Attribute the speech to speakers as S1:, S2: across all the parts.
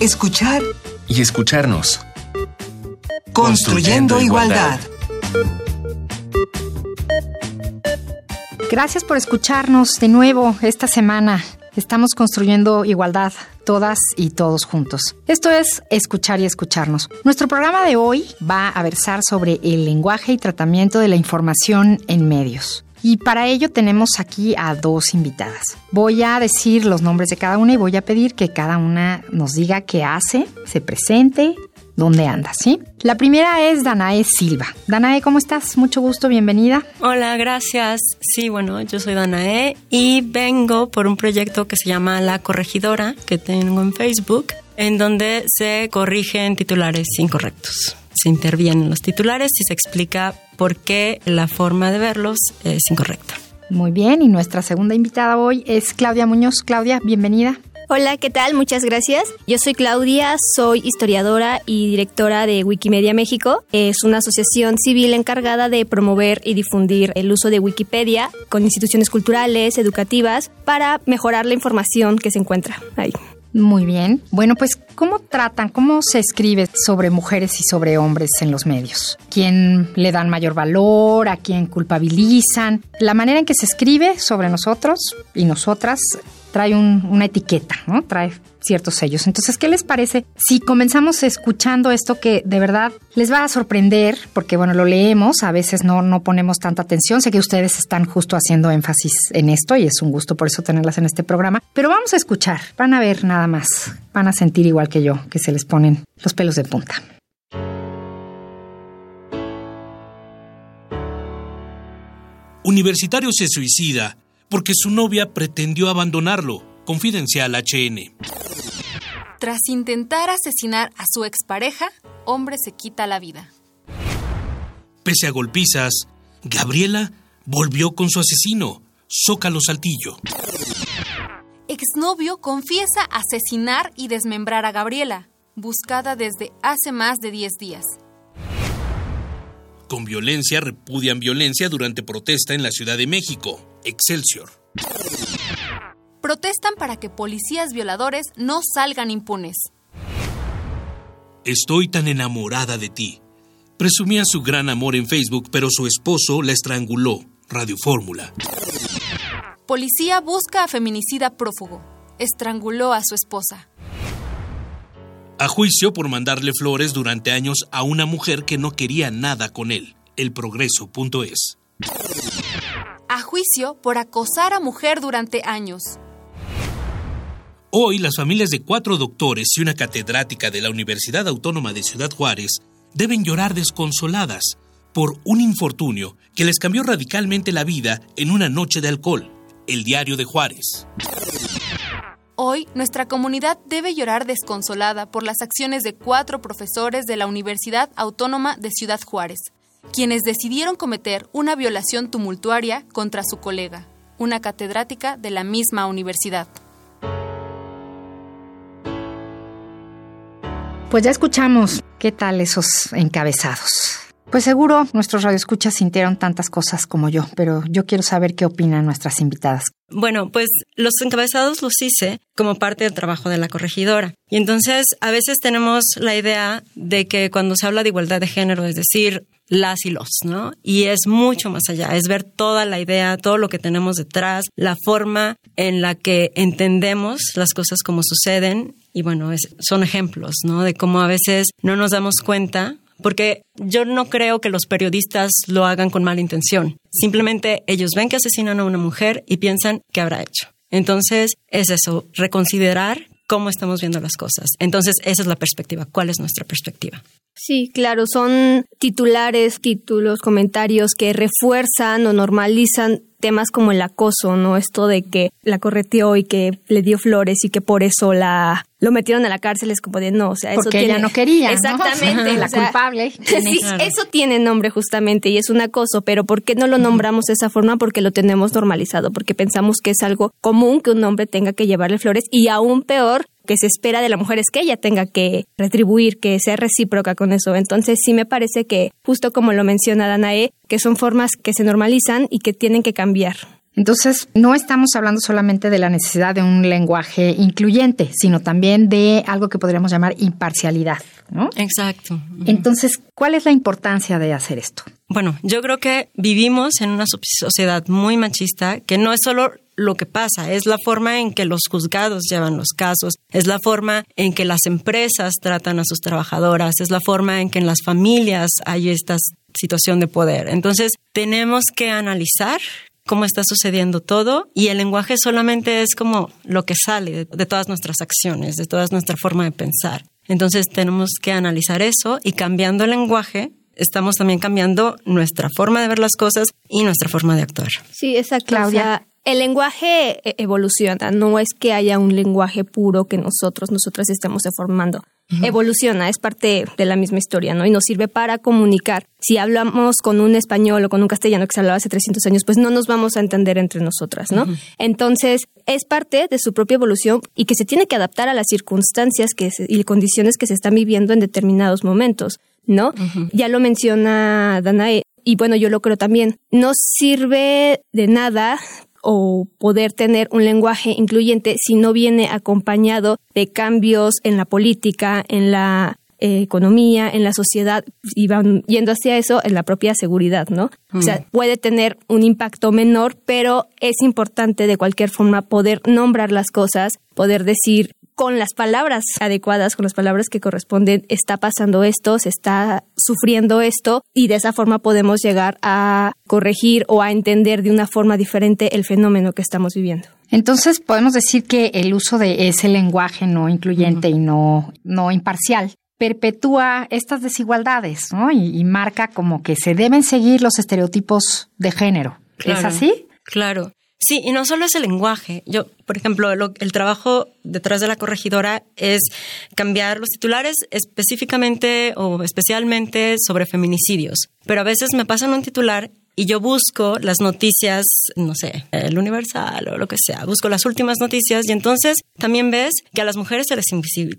S1: escuchar
S2: y escucharnos.
S1: Construyendo, igualdad.
S3: Gracias por escucharnos de nuevo esta semana. Estamos construyendo igualdad, todas y todos juntos. Esto es Escuchar y Escucharnos. Nuestro programa de hoy va a versar sobre el lenguaje y tratamiento de la información en medios. Y para ello tenemos aquí a dos invitadas. Voy a decir los nombres de cada una y voy a pedir que cada una nos diga qué hace, se presente, dónde anda, ¿sí? La primera es Danae Silva. Danae, ¿cómo estás? Mucho gusto, bienvenida.
S4: Hola, gracias. Sí, bueno, yo soy Danae y vengo por un proyecto que se llama La Corregidora, que tengo en Facebook, en donde se corrigen titulares incorrectos se intervienen los titulares y se explica por qué la forma de verlos es incorrecta.
S3: Muy bien, y nuestra segunda invitada hoy es Claudia Muñoz. Claudia, bienvenida.
S5: Hola, ¿qué tal? Muchas gracias. Yo soy Claudia, soy historiadora y directora de Wikimedia México. Es una asociación civil encargada de promover y difundir el uso de Wikipedia con instituciones culturales, educativas, para mejorar la información que se encuentra ahí.
S3: Muy bien. Bueno, pues, ¿cómo tratan, cómo se escribe sobre mujeres y sobre hombres en los medios? ¿Quién le dan mayor valor? ¿A quién culpabilizan? La manera en que se escribe sobre nosotros y nosotras trae una etiqueta, ¿no? Trae ciertos sellos. Entonces, ¿qué les parece si comenzamos escuchando esto que de verdad les va a sorprender? Porque, bueno, lo leemos, a veces no, no ponemos tanta atención. Sé que ustedes están justo haciendo énfasis en esto y es un gusto por eso tenerlas en este programa. Pero vamos a escuchar, van a ver nada más, van a sentir igual que yo, que se les ponen los pelos de punta.
S6: Universitario se suicida porque su novia pretendió abandonarlo. Confidencial HN.
S7: Tras intentar asesinar a su expareja, hombre se quita la vida.
S6: Pese a golpizas, Gabriela volvió con su asesino, Zócalo Saltillo.
S7: Exnovio confiesa asesinar y desmembrar a Gabriela, buscada desde hace más de 10 días.
S6: Con violencia repudian violencia durante protesta en la Ciudad de México. Excelsior.
S7: Protestan para que policías violadores no salgan impunes.
S6: Estoy tan enamorada de ti. Presumía su gran amor en Facebook, pero su esposo la estranguló. Radio Fórmula.
S7: Policía busca a feminicida prófugo. Estranguló a su esposa.
S6: A juicio por mandarle flores durante años a una mujer que no quería nada con él. Elprogreso.es
S7: a juicio por acosar a mujer durante años.
S6: Hoy las familias de cuatro doctores y una catedrática de la Universidad Autónoma de Ciudad Juárez deben llorar desconsoladas por un infortunio que les cambió radicalmente la vida en una noche de alcohol, el diario de Juárez.
S7: Hoy nuestra comunidad debe llorar desconsolada por las acciones de cuatro profesores de la Universidad Autónoma de Ciudad Juárez, quienes decidieron cometer una violación tumultuaria contra su colega, una catedrática de la misma universidad.
S3: Pues ya escuchamos qué tal esos encabezados. Pues seguro nuestros radioescuchas sintieron tantas cosas como yo, pero yo quiero saber qué opinan nuestras invitadas.
S4: Bueno, pues los encabezados los hice como parte del trabajo de la corregidora. Y entonces a veces tenemos la idea de que cuando se habla de igualdad de género, es decir, las y los, ¿no? Y es mucho más allá, es ver toda la idea, todo lo que tenemos detrás, la forma en la que entendemos las cosas como suceden. Y bueno, son ejemplos, ¿no? De cómo a veces no nos damos cuenta porque yo no creo que los periodistas lo hagan con mala intención. Simplemente ellos ven que asesinan a una mujer y piensan qué habrá hecho. Entonces es eso, reconsiderar cómo estamos viendo las cosas. Entonces esa es la perspectiva. ¿Cuál es nuestra perspectiva?
S5: Sí, claro, son titulares, títulos, comentarios que refuerzan o normalizan temas como el acoso, ¿no? Esto de que la correteó y que le dio flores y que por eso la lo metieron a la cárcel es como de no, o sea,
S3: eso Porque ella no quería.
S5: Exactamente.
S3: la culpable.
S5: Sí, eso tiene nombre justamente y es un acoso, pero ¿por qué no lo nombramos de esa forma? Porque lo tenemos normalizado, porque pensamos que es algo común que un hombre tenga que llevarle flores y aún peor que se espera de la mujer es que ella tenga que retribuir, que sea recíproca con eso. Entonces sí me parece que, justo como lo menciona Danae, que son formas que se normalizan y que tienen que cambiar.
S3: Entonces, no estamos hablando solamente de la necesidad de un lenguaje incluyente, sino también de algo que podríamos llamar imparcialidad, ¿no?
S4: Exacto.
S3: Entonces, ¿cuál es la importancia de hacer esto?
S4: Bueno, yo creo que vivimos en una sociedad muy machista que no es solo lo que pasa, es la forma en que los juzgados llevan los casos, es la forma en que las empresas tratan a sus trabajadoras, es la forma en que en las familias hay esta situación de poder. Entonces, tenemos que analizar cómo está sucediendo todo y el lenguaje solamente es como lo que sale de, todas nuestras acciones, de toda nuestra forma de pensar. Entonces tenemos que analizar eso y cambiando el lenguaje estamos también cambiando nuestra forma de ver las cosas y nuestra forma de actuar.
S5: Sí, exacto. Claudia. el lenguaje e-, evoluciona, no es que haya un lenguaje puro que nosotros, nosotras estemos formando evoluciona, es parte de la misma historia, ¿no? Y nos sirve para comunicar. Si hablamos con un español o con un castellano que se hablaba hace 300 años, pues no nos vamos a entender entre nosotras, ¿no? Entonces, es parte de su propia evolución y que se tiene que adaptar a las circunstancias que y condiciones que se están viviendo en determinados momentos, ¿no? Ya lo menciona Danae, y bueno, yo lo creo también, no sirve de nada o poder tener un lenguaje incluyente si no viene acompañado de cambios en la política, en la eh, economía, en la sociedad, y van yendo hacia eso en la propia seguridad, ¿no? O sea, mm. puede tener un impacto menor, pero es importante de cualquier forma poder nombrar las cosas, poder decir con las palabras adecuadas, con las palabras que corresponden, está pasando esto, se está sufriendo esto y de esa forma podemos llegar a corregir o a entender de una forma diferente el fenómeno que estamos viviendo.
S3: Entonces podemos decir que el uso de ese lenguaje no incluyente y no, no imparcial perpetúa estas desigualdades, ¿no? Y, marca como que se deben seguir los estereotipos de género. ¿Es así?
S4: Claro. Sí, y no solo es el lenguaje. Yo, por ejemplo, el trabajo detrás de la corregidora es cambiar los titulares específicamente o especialmente sobre feminicidios. Pero a veces me pasan un titular y yo busco las noticias, no sé, el Universal o lo que sea, busco las últimas noticias y entonces también ves que a las mujeres se les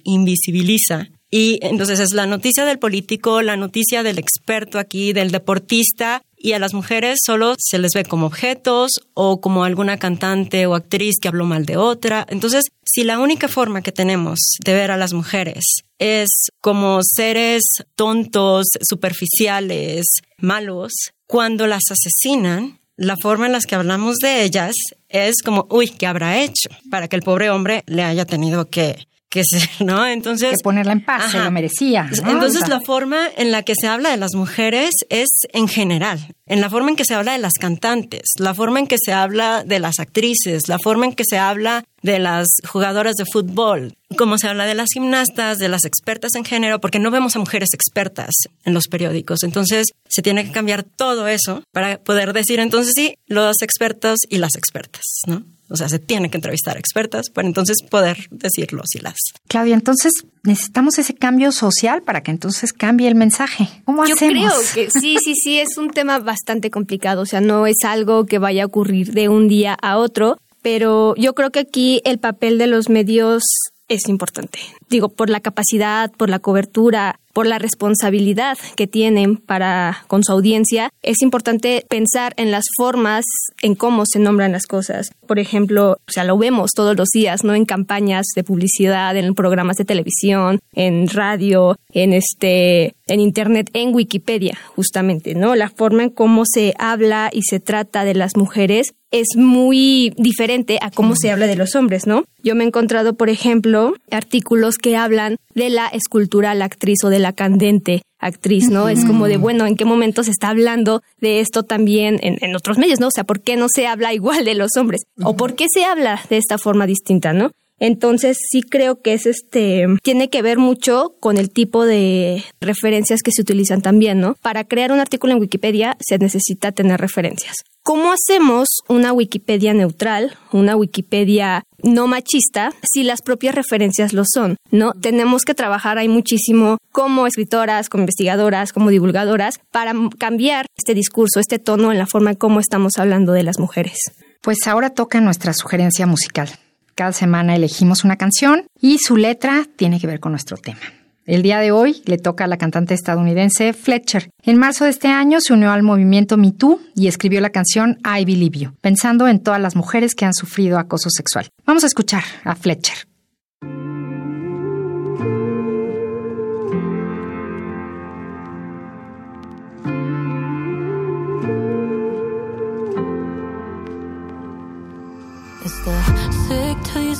S4: invisibiliza y entonces es la noticia del político, la noticia del experto aquí, del deportista, y a las mujeres solo se les ve como objetos o como alguna cantante o actriz que habló mal de otra. Entonces, si la única forma que tenemos de ver a las mujeres es como seres tontos, superficiales, malos, cuando las asesinan, la forma en la que hablamos de ellas es como, uy, ¿qué habrá hecho? Para que el pobre hombre le haya tenido que que se, ¿no? Entonces.
S3: Que ponerla en paz, se lo merecía.
S4: Entonces, la forma en la que se habla de las mujeres es en general, en la forma en que se habla de las cantantes, la forma en que se habla de las actrices, la forma en que se habla de las jugadoras de fútbol, como se habla de las gimnastas, de las expertas en género, porque no vemos a mujeres expertas en los periódicos. Entonces, se tiene que cambiar todo eso para poder decir entonces sí, los expertos y las expertas, ¿no? O sea, se tiene que entrevistar a expertas para entonces poder decirlo y las.
S3: Claudia, entonces necesitamos ese cambio social para que entonces cambie el mensaje. ¿Cómo
S5: Yo
S3: creo
S5: que sí, sí, sí, es un tema bastante complicado. O sea, no es algo que vaya a ocurrir de un día a otro, pero yo creo que aquí el papel de los medios es importante. Digo, por la capacidad, por la cobertura, por la responsabilidad que tienen para con su audiencia, es importante pensar en las formas en cómo se nombran las cosas. Por ejemplo, o sea, lo vemos todos los días, ¿no? En campañas de publicidad, en programas de televisión, en radio, en este en internet, en Wikipedia, justamente, ¿no? La forma en cómo se habla y se trata de las mujeres es muy diferente a cómo se habla de los hombres, ¿no? Yo me he encontrado, por ejemplo, artículos que hablan de la escultural actriz o de la candente actriz, ¿no? Es como de, bueno, ¿en qué momento se está hablando de esto también en, otros medios, ¿no? O sea, ¿por qué no se habla igual de los hombres? ¿O por qué se habla de esta forma distinta, ¿no? Entonces sí creo que es este tiene que ver mucho con el tipo de referencias que se utilizan también, ¿no? Para crear un artículo en Wikipedia se necesita tener referencias. ¿Cómo hacemos una Wikipedia neutral, una Wikipedia no machista, si las propias referencias lo son? ¿No? Tenemos que trabajar ahí muchísimo como escritoras, como investigadoras, como divulgadoras, para cambiar este discurso, este tono en la forma en cómo estamos hablando de las mujeres.
S3: Pues ahora toca nuestra sugerencia musical. Cada semana elegimos una canción y su letra tiene que ver con nuestro tema. El día de hoy le toca a la cantante estadounidense Fletcher. En marzo de este año se unió al movimiento Me Too y escribió la canción I Believe You, pensando en todas las mujeres que han sufrido acoso sexual. Vamos a escuchar a Fletcher.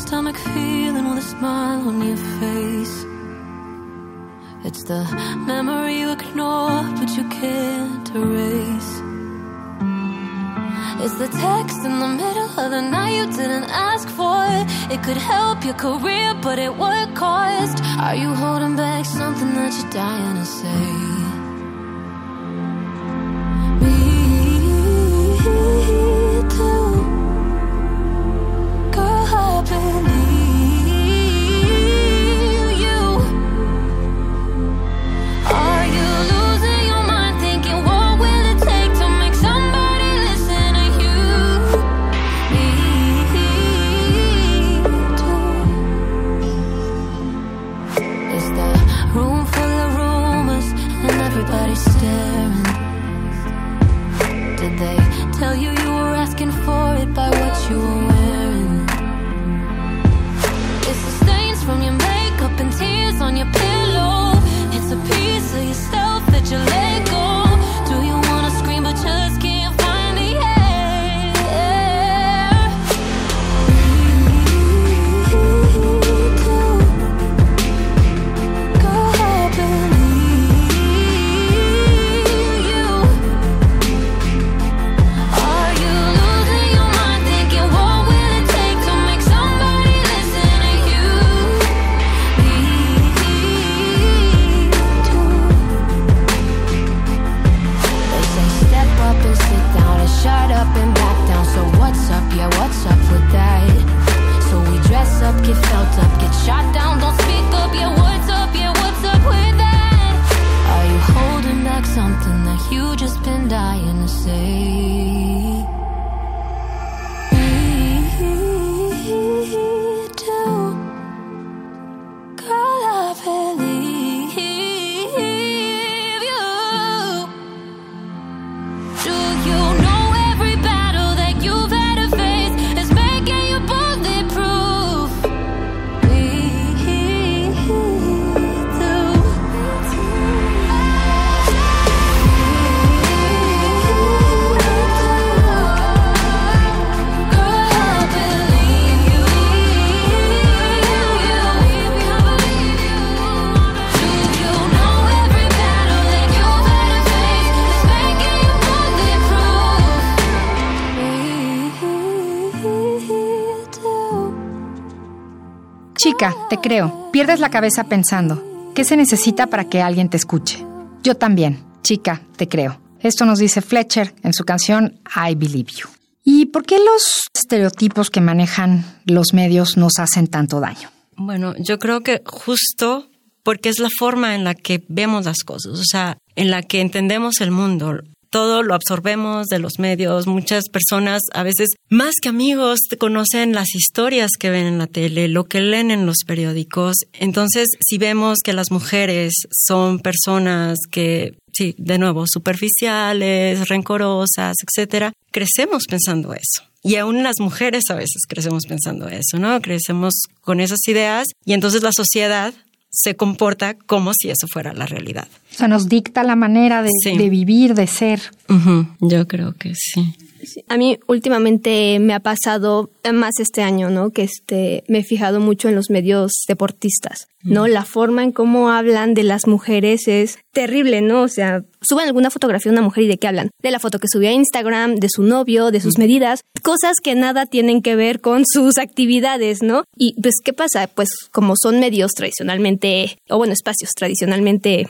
S1: Stomach feeling with a smile on your face. It's the memory you ignore but you can't erase. It's the text in the middle of the night you didn't ask for. It could help your career, but at what cost? Are you holding back something that you're dying to say? Girl, I
S3: Chica, te creo. Pierdes la cabeza pensando. ¿Qué se necesita para que alguien te escuche? Yo también. Chica, te creo. Esto nos dice Fletcher en su canción I Believe You. ¿Y por qué los estereotipos que manejan los medios nos hacen tanto daño?
S4: Bueno, yo creo que justo porque es la forma en la que vemos las cosas, o sea, en la que entendemos el mundo. Todo lo absorbemos de los medios. Muchas personas, a veces más que amigos, conocen las historias que ven en la tele, lo que leen en los periódicos. Entonces, si vemos que las mujeres son personas que, sí, de nuevo, superficiales, rencorosas, etcétera, crecemos pensando eso. Y aún las mujeres a veces crecemos pensando eso, ¿no? Crecemos con esas ideas y entonces la sociedad se comporta como si eso fuera la realidad.
S3: O sea, nos dicta la manera de,
S4: Sí.
S3: de vivir, de ser.
S4: Yo creo que sí.
S5: A mí últimamente me ha pasado eh, más este año, ¿no? Que este me he fijado mucho en los medios deportistas, ¿no? La forma en cómo hablan de las mujeres es terrible, ¿no? O sea, suben alguna fotografía de una mujer y de qué hablan? De la foto que subió a Instagram, de su novio, de sus medidas, cosas que nada tienen que ver con sus actividades, ¿no? Y pues ¿qué pasa? Pues como son medios tradicionalmente o bueno, espacios tradicionalmente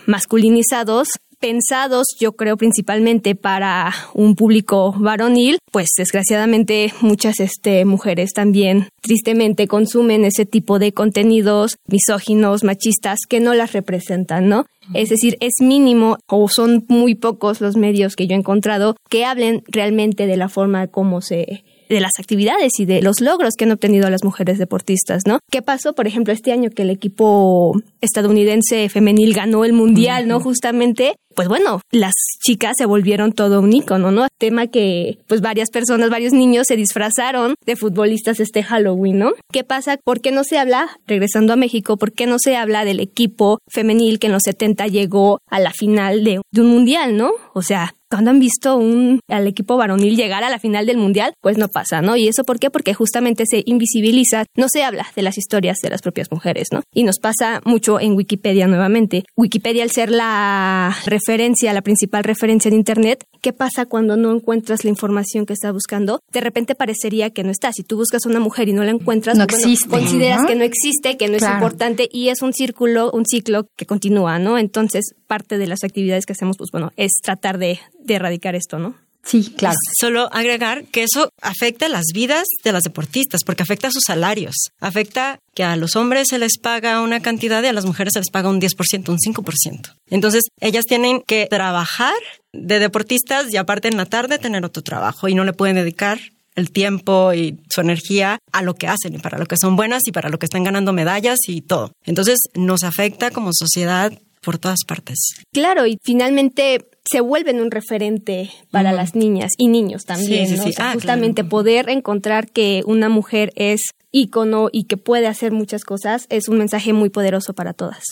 S5: masculinizados, pensados, yo creo, principalmente para un público varonil, pues desgraciadamente muchas este, mujeres también tristemente consumen ese tipo de contenidos misóginos, machistas, que no las representan, ¿no? Es decir, es mínimo o son muy pocos los medios que yo he encontrado que hablen realmente de la forma como se de las actividades y de los logros que han obtenido las mujeres deportistas, ¿no? ¿Qué pasó, por ejemplo, este año que el equipo estadounidense femenil ganó el mundial, ¿no? Justamente, pues bueno, las chicas se volvieron todo un ícono, ¿no? Tema que pues varias personas, varios niños se disfrazaron de futbolistas este Halloween, ¿no? ¿Qué pasa? ¿Por qué no se habla, regresando a México, por qué no se habla del equipo femenil que en los 70 llegó a la final de, de un mundial, ¿no? O sea, cuando han visto un, al equipo varonil llegar a la final del mundial, pues no pasa, ¿no? ¿Y eso por qué? Porque justamente se invisibiliza, no se habla de las historias de las propias mujeres, ¿no? Y nos pasa mucho en Wikipedia nuevamente. Wikipedia, al ser la referencia, la principal referencia en Internet, ¿qué pasa cuando no encuentras la información que estás buscando? De repente parecería que no está. Si tú buscas a una mujer y no la encuentras,
S3: no existe,
S5: consideras
S3: ¿no?
S5: que no existe, que no
S3: Claro.
S5: es importante y es un círculo, un ciclo que continúa, ¿no? Entonces, parte de las actividades que hacemos, pues bueno, es tratar de, de erradicar esto, ¿no?
S3: Sí, claro.
S4: Solo agregar que eso afecta las vidas de las deportistas, porque afecta sus salarios. Afecta que a los hombres se les paga una cantidad y a las mujeres se les paga un 10%, un 5%. Entonces, ellas tienen que trabajar de deportistas y aparte en la tarde tener otro trabajo y no le pueden dedicar el tiempo y su energía a lo que hacen y para lo que son buenas y para lo que están ganando medallas y todo. Entonces, nos afecta como sociedad por todas partes.
S5: Claro, y finalmente se vuelven un referente para las niñas y niños también,
S4: Sí, sí,
S5: ¿no?
S4: sí.
S5: O sea,
S4: Ah,
S5: justamente
S4: claro.
S5: poder encontrar que una mujer es ícono y que puede hacer muchas cosas es un mensaje muy poderoso para todas.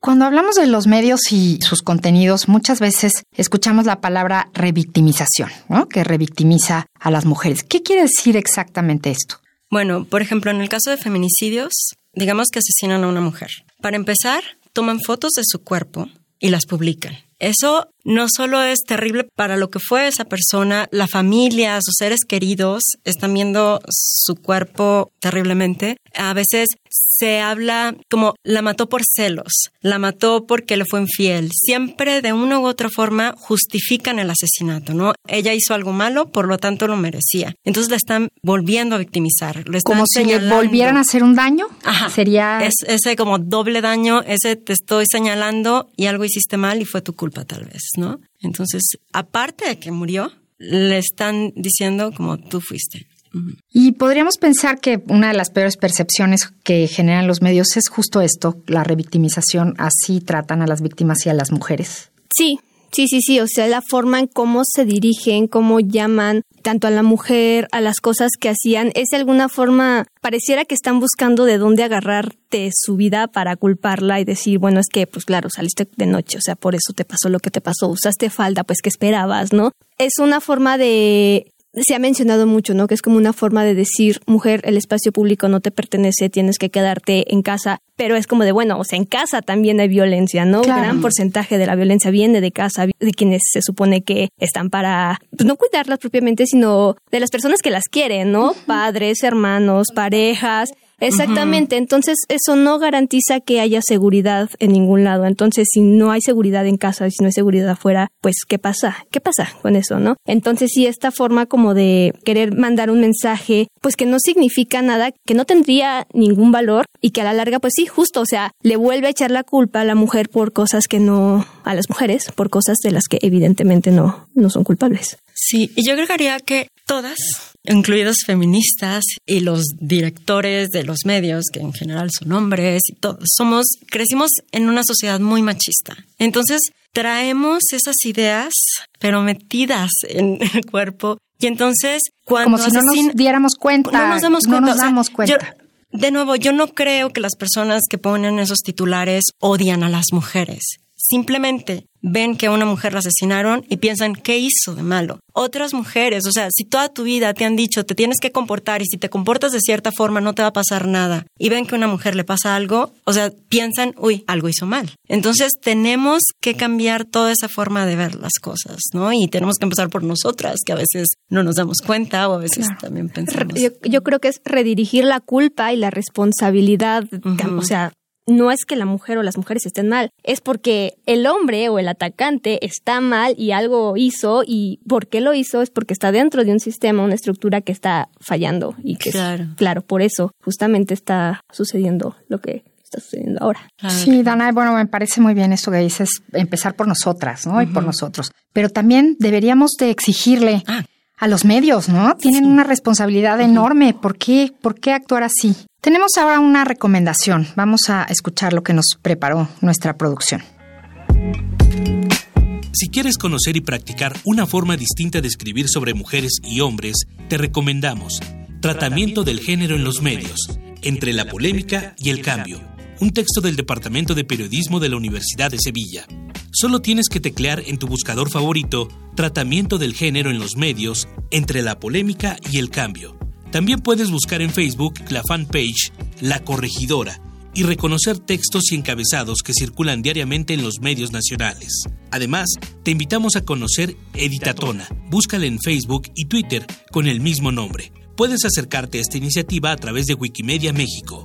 S3: Cuando hablamos de los medios y sus contenidos, muchas veces escuchamos la palabra revictimización, ¿no? Que revictimiza a las mujeres. ¿Qué quiere decir exactamente esto?
S4: Bueno, por ejemplo, en el caso de feminicidios, digamos que asesinan a una mujer. Para empezar, toman fotos de su cuerpo y las publican. Eso no solo es terrible para lo que fue esa persona, la familia, sus seres queridos están viendo su cuerpo terriblemente. A veces se habla como la mató por celos, la mató porque le fue infiel. Siempre de una u otra forma justifican el asesinato, ¿no? Ella hizo algo malo, por lo tanto lo merecía. Entonces la están volviendo a victimizar. lo están
S3: Como si le volvieran a hacer un daño.
S4: Ajá.
S3: Sería
S4: Es, ese como doble daño, ese te estoy señalando y algo hiciste mal y fue tu culpa tal vez, ¿no? Entonces, aparte de que murió, le están diciendo como tú fuiste.
S3: Y podríamos pensar que una de las peores percepciones que generan los medios es justo esto, la revictimización. Así tratan a las víctimas y a las mujeres.
S5: Sí, sí, sí, sí. O sea, la forma en cómo se dirigen, cómo llaman tanto a la mujer, a las cosas que hacían, es de alguna forma, pareciera que están buscando de dónde agarrarte su vida para culparla y decir, bueno, es que, pues claro, saliste de noche, o sea, por eso te pasó lo que te pasó, usaste falda, pues que esperabas, ¿no? Es una forma de se ha mencionado mucho, ¿no? Que es como una forma de decir, mujer, el espacio público no te pertenece, tienes que quedarte en casa. Pero es como de, bueno, o sea, en casa también hay violencia, ¿no?
S3: Claro.
S5: Un gran porcentaje de la violencia viene de casa, de quienes se supone que están para, pues no cuidarlas propiamente, sino de las personas que las quieren, ¿no? Padres, hermanos, parejas. Exactamente, entonces eso no garantiza que haya seguridad en ningún lado. Entonces, si no hay seguridad en casa si no hay seguridad afuera, pues ¿qué pasa? ¿Qué pasa con eso, no? Entonces, sí, esta forma como de querer mandar un mensaje, pues que no significa nada, que no tendría ningún valor y que a la larga, pues sí, justo, o sea, le vuelve a echar la culpa a la mujer por cosas que no, a las mujeres, por cosas de las que evidentemente no, no son culpables.
S4: Sí, y yo agregaría que todas, incluidos feministas y los directores de los medios, que en general son hombres y todos, somos, crecimos en una sociedad muy machista. Entonces, traemos esas ideas, pero metidas en el cuerpo. Y entonces, cuando
S3: Como si no nos diéramos cuenta.
S4: no nos damos cuenta.
S3: No nos
S4: o sea,
S3: damos cuenta.
S4: yo- de nuevo, yo no creo que las personas que ponen esos titulares odian a las mujeres. Simplemente ven que a una mujer la asesinaron y piensan, ¿qué hizo de malo? Otras mujeres, o sea, si toda tu vida te han dicho, te tienes que comportar y si te comportas de cierta forma no te va a pasar nada, y ven que a una mujer le pasa algo, o sea, piensan, uy, algo hizo mal. Entonces tenemos que cambiar toda esa forma de ver las cosas, ¿no? Y tenemos que empezar por nosotras, que a veces no nos damos cuenta o a veces también pensamos.
S5: Yo, yo creo que es redirigir la culpa y la responsabilidad. O sea, no es que la mujer o las mujeres estén mal, es porque el hombre o el atacante está mal y algo hizo y por qué lo hizo es porque está dentro de un sistema, una estructura que está fallando y que es-
S4: Claro.
S5: claro, por eso justamente está sucediendo lo que está sucediendo ahora.
S4: Claro.
S3: Sí, Dana, bueno, me parece muy bien esto que dices, empezar por nosotras, ¿no? Y por nosotros. Pero también deberíamos de exigirle
S4: Ah.
S3: a los medios, ¿no? Tienen una responsabilidad enorme. ¿Por qué, ¿Por qué actuar así? Tenemos ahora una recomendación. Vamos a escuchar lo que nos preparó nuestra producción.
S6: Si quieres conocer y practicar una forma distinta de escribir sobre mujeres y hombres, te recomendamos Tratamiento del género en los medios, entre la polémica y el cambio. Un texto del Departamento de Periodismo de la Universidad de Sevilla. Solo tienes que teclear en tu buscador favorito Tratamiento del género en los medios, entre la polémica y el cambio. También puedes buscar en Facebook la fanpage La Corregidora y reconocer textos y encabezados que circulan diariamente en los medios nacionales. Además, te invitamos a conocer Editatona. Búscala en Facebook y Twitter con el mismo nombre. Puedes acercarte a esta iniciativa a través de Wikimedia México.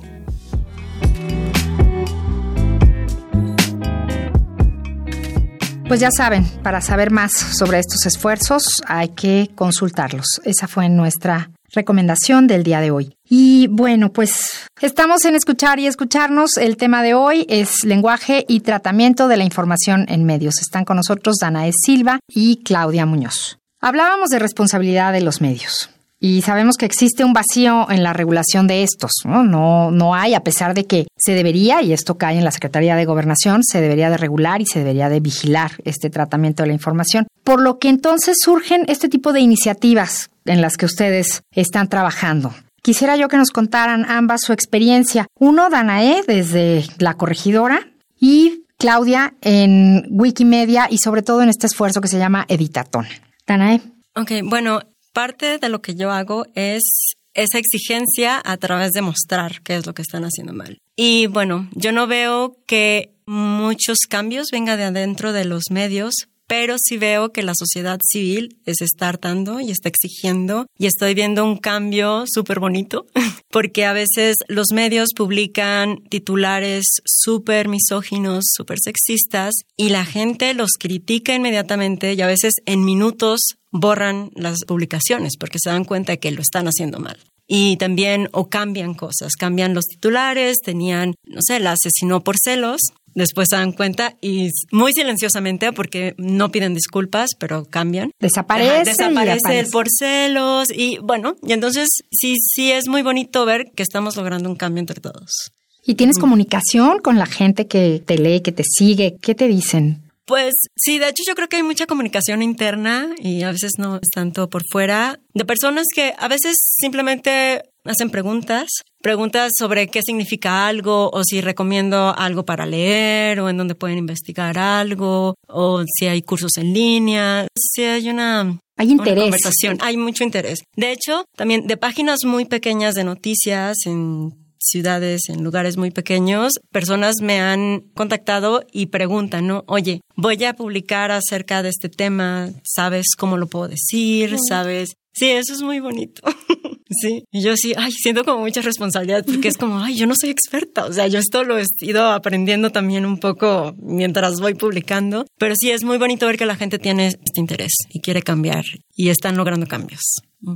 S3: Pues ya saben, para saber más sobre estos esfuerzos hay que consultarlos. Esa fue nuestra recomendación del día de hoy. Y bueno, pues estamos en escuchar y escucharnos. El tema de hoy es lenguaje y tratamiento de la información en medios. Están con nosotros Danae Silva y Claudia Muñoz. Hablábamos de responsabilidad de los medios. Y sabemos que existe un vacío en la regulación de estos, ¿no? No, no hay, a pesar de que se debería, y esto cae en la Secretaría de Gobernación, se debería de regular y se debería de vigilar este tratamiento de la información. Por lo que entonces surgen este tipo de iniciativas en las que ustedes están trabajando. Quisiera yo que nos contaran ambas su experiencia. Uno, Danae, desde la corregidora, y Claudia en Wikimedia y sobre todo en este esfuerzo que se llama Editatón. Danae.
S4: Ok, bueno, parte de lo que yo hago es esa exigencia a través de mostrar qué es lo que están haciendo mal. Y bueno, yo no veo que muchos cambios vengan de adentro de los medios, pero sí veo que la sociedad civil se está hartando y está exigiendo y estoy viendo un cambio súper bonito porque a veces los medios publican titulares súper misóginos, súper sexistas y la gente los critica inmediatamente y a veces en minutos borran las publicaciones porque se dan cuenta de que lo están haciendo mal. Y también o cambian cosas, cambian los titulares, tenían, no sé, la asesinó por celos Después se dan cuenta y muy silenciosamente, porque no piden disculpas, pero cambian.
S3: Desaparece.
S4: desaparece el por celos. Y bueno, y entonces sí, sí es muy bonito ver que estamos logrando un cambio entre todos.
S3: ¿Y tienes comunicación con la gente que te lee, que te sigue? ¿Qué te dicen?
S4: Pues sí, de hecho yo creo que hay mucha comunicación interna y a veces no es tanto por fuera, de personas que a veces simplemente hacen preguntas, preguntas sobre qué significa algo o si recomiendo algo para leer o en dónde pueden investigar algo o si hay cursos en línea, si hay una
S3: hay interés.
S4: conversación, hay mucho interés. De hecho, también de páginas muy pequeñas de noticias en ciudades, en lugares muy pequeños, personas me han contactado y preguntan, ¿no? Oye, voy a publicar acerca de este tema, ¿sabes cómo lo puedo decir? ¿Sabes? Sí, eso es muy bonito. sí. Y yo sí, ay, siento como mucha responsabilidad porque es como, ay, yo no soy experta. O sea, yo esto lo he ido aprendiendo también un poco mientras voy publicando. Pero sí, es muy bonito ver que la gente tiene este interés y quiere cambiar y están logrando cambios.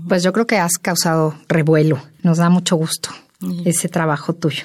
S3: Pues yo creo que has causado revuelo. Nos da mucho gusto ese trabajo tuyo.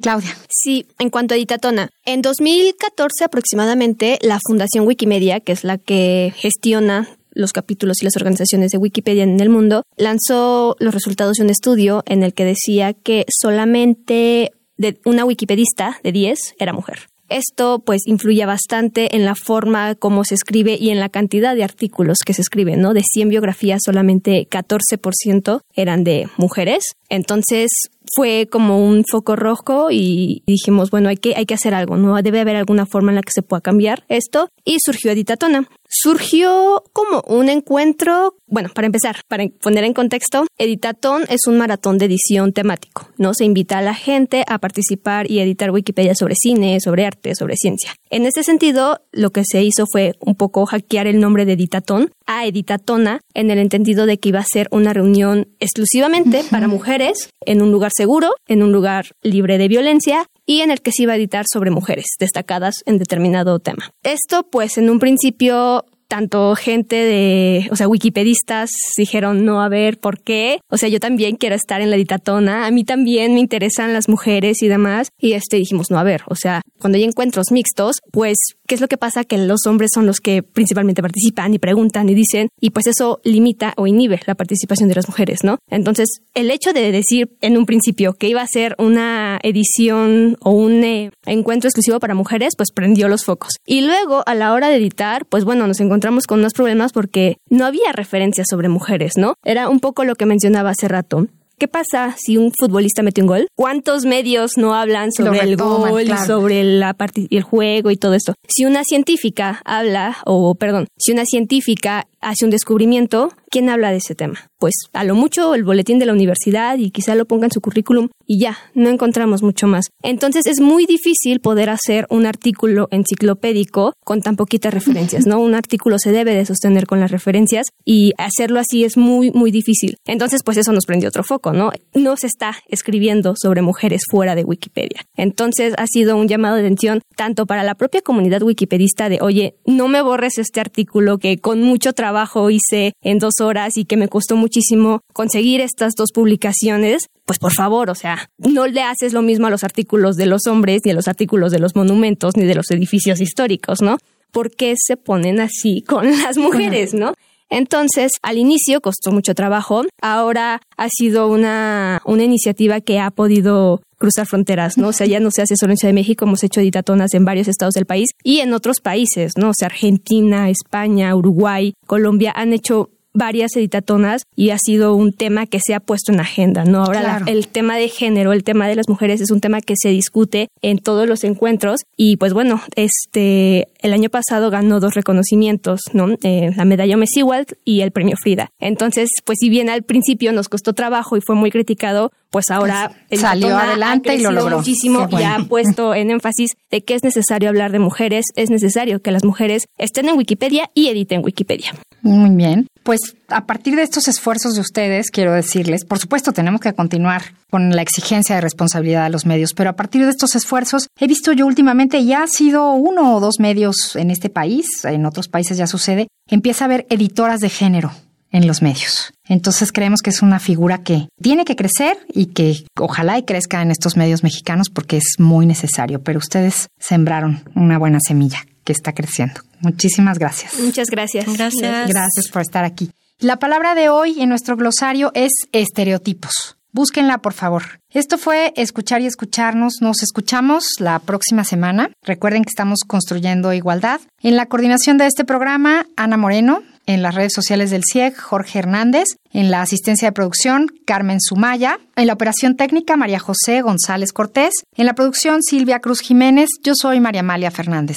S3: Claudia.
S5: Sí, en cuanto a Editatona, en 2014 aproximadamente la Fundación Wikimedia, que es la que gestiona los capítulos y las organizaciones de Wikipedia en el mundo, lanzó los resultados de un estudio en el que decía que solamente de una wikipedista de 10 era mujer. Esto pues influye bastante en la forma como se escribe y en la cantidad de artículos que se escriben, ¿no? De 100 biografías solamente 14% eran de mujeres. Entonces fue como un foco rojo y dijimos, bueno, hay que, hay que hacer algo, ¿no? Debe haber alguna forma en la que se pueda cambiar esto y surgió Editatona surgió como un encuentro, bueno, para empezar, para poner en contexto, Editatón es un maratón de edición temático, ¿no? Se invita a la gente a participar y editar Wikipedia sobre cine, sobre arte, sobre ciencia. En ese sentido, lo que se hizo fue un poco hackear el nombre de Editatón a Editatona en el entendido de que iba a ser una reunión exclusivamente para mujeres en un lugar seguro, en un lugar libre de violencia y en el que se iba a editar sobre mujeres destacadas en determinado tema. Esto, pues, en un principio tanto gente de, o sea, wikipedistas dijeron, no, a ver, ¿por qué? O sea, yo también quiero estar en la editatona, a mí también me interesan las mujeres y demás. Y este dijimos, no, a ver, o sea, cuando hay encuentros mixtos, pues, ¿qué es lo que pasa? Que los hombres son los que principalmente participan y preguntan y dicen, y pues eso limita o inhibe la participación de las mujeres, ¿no? Entonces, el hecho de decir en un principio que iba a ser una edición o un eh, encuentro exclusivo para mujeres, pues prendió los focos. Y luego, a la hora de editar, pues bueno, nos encontramos con unos problemas porque no había referencias sobre mujeres, ¿no? Era un poco lo que mencionaba hace rato. ¿Qué pasa si un futbolista mete un gol? ¿Cuántos medios no hablan sobre el gol, sobre la el juego y todo esto? Si una científica habla, o perdón, si una científica hace un descubrimiento, ¿quién habla de ese tema? Pues a lo mucho el boletín de la universidad y quizá lo ponga en su currículum y ya, no encontramos mucho más. Entonces es muy difícil poder hacer un artículo enciclopédico con tan poquitas referencias, ¿no? Un artículo se debe de sostener con las referencias y hacerlo así es muy, muy difícil. Entonces pues eso nos prendió otro foco, ¿no? No se está escribiendo sobre mujeres fuera de Wikipedia. Entonces ha sido un llamado de atención tanto para la propia comunidad wikipedista de, oye, no me borres este artículo que con mucho trabajo hice en dos horas y que me costó muchísimo conseguir estas dos publicaciones, pues por favor, o sea, no le haces lo mismo a los artículos de los hombres, ni a los artículos de los monumentos, ni de los edificios históricos, ¿no? ¿Por qué se ponen así con las mujeres, no? Entonces, al inicio costó mucho trabajo, ahora ha sido una, una iniciativa que ha podido cruzar fronteras, ¿no? O sea, ya no se hace solo en Ciudad de México, hemos hecho editatonas en varios estados del país y en otros países, ¿no? O sea, Argentina, España, Uruguay, Colombia han hecho varias editatonas y ha sido un tema que se ha puesto en agenda, ¿no? Ahora el tema de género, el tema de las mujeres es un tema que se discute en todos los encuentros y pues bueno, este el año pasado ganó dos reconocimientos, ¿no? Eh, la medalla Messi y el premio Frida. Entonces, pues si bien al principio nos costó trabajo y fue muy criticado, pues ahora
S3: pues, salió adelante y lo logró.
S5: muchísimo y ha puesto en énfasis de que es necesario hablar de mujeres, es necesario que las mujeres estén en Wikipedia y editen Wikipedia.
S3: Muy bien. Pues a partir de estos esfuerzos de ustedes, quiero decirles, por supuesto tenemos que continuar con la exigencia de responsabilidad de los medios, pero a partir de estos esfuerzos he visto yo últimamente, ya ha sido uno o dos medios en este país, en otros países ya sucede, empieza a haber editoras de género en los medios. Entonces creemos que es una figura que tiene que crecer y que ojalá y crezca en estos medios mexicanos porque es muy necesario, pero ustedes sembraron una buena semilla que está creciendo. Muchísimas gracias.
S5: Muchas gracias.
S4: Gracias.
S3: Gracias por estar aquí. La palabra de hoy en nuestro glosario es estereotipos. Búsquenla, por favor. Esto fue Escuchar y Escucharnos. Nos escuchamos la próxima semana. Recuerden que estamos construyendo igualdad. En la coordinación de este programa, Ana Moreno. En las redes sociales del CIEG, Jorge Hernández. En la asistencia de producción, Carmen Sumaya. En la operación técnica, María José González Cortés. En la producción, Silvia Cruz Jiménez. Yo soy María Amalia Fernández.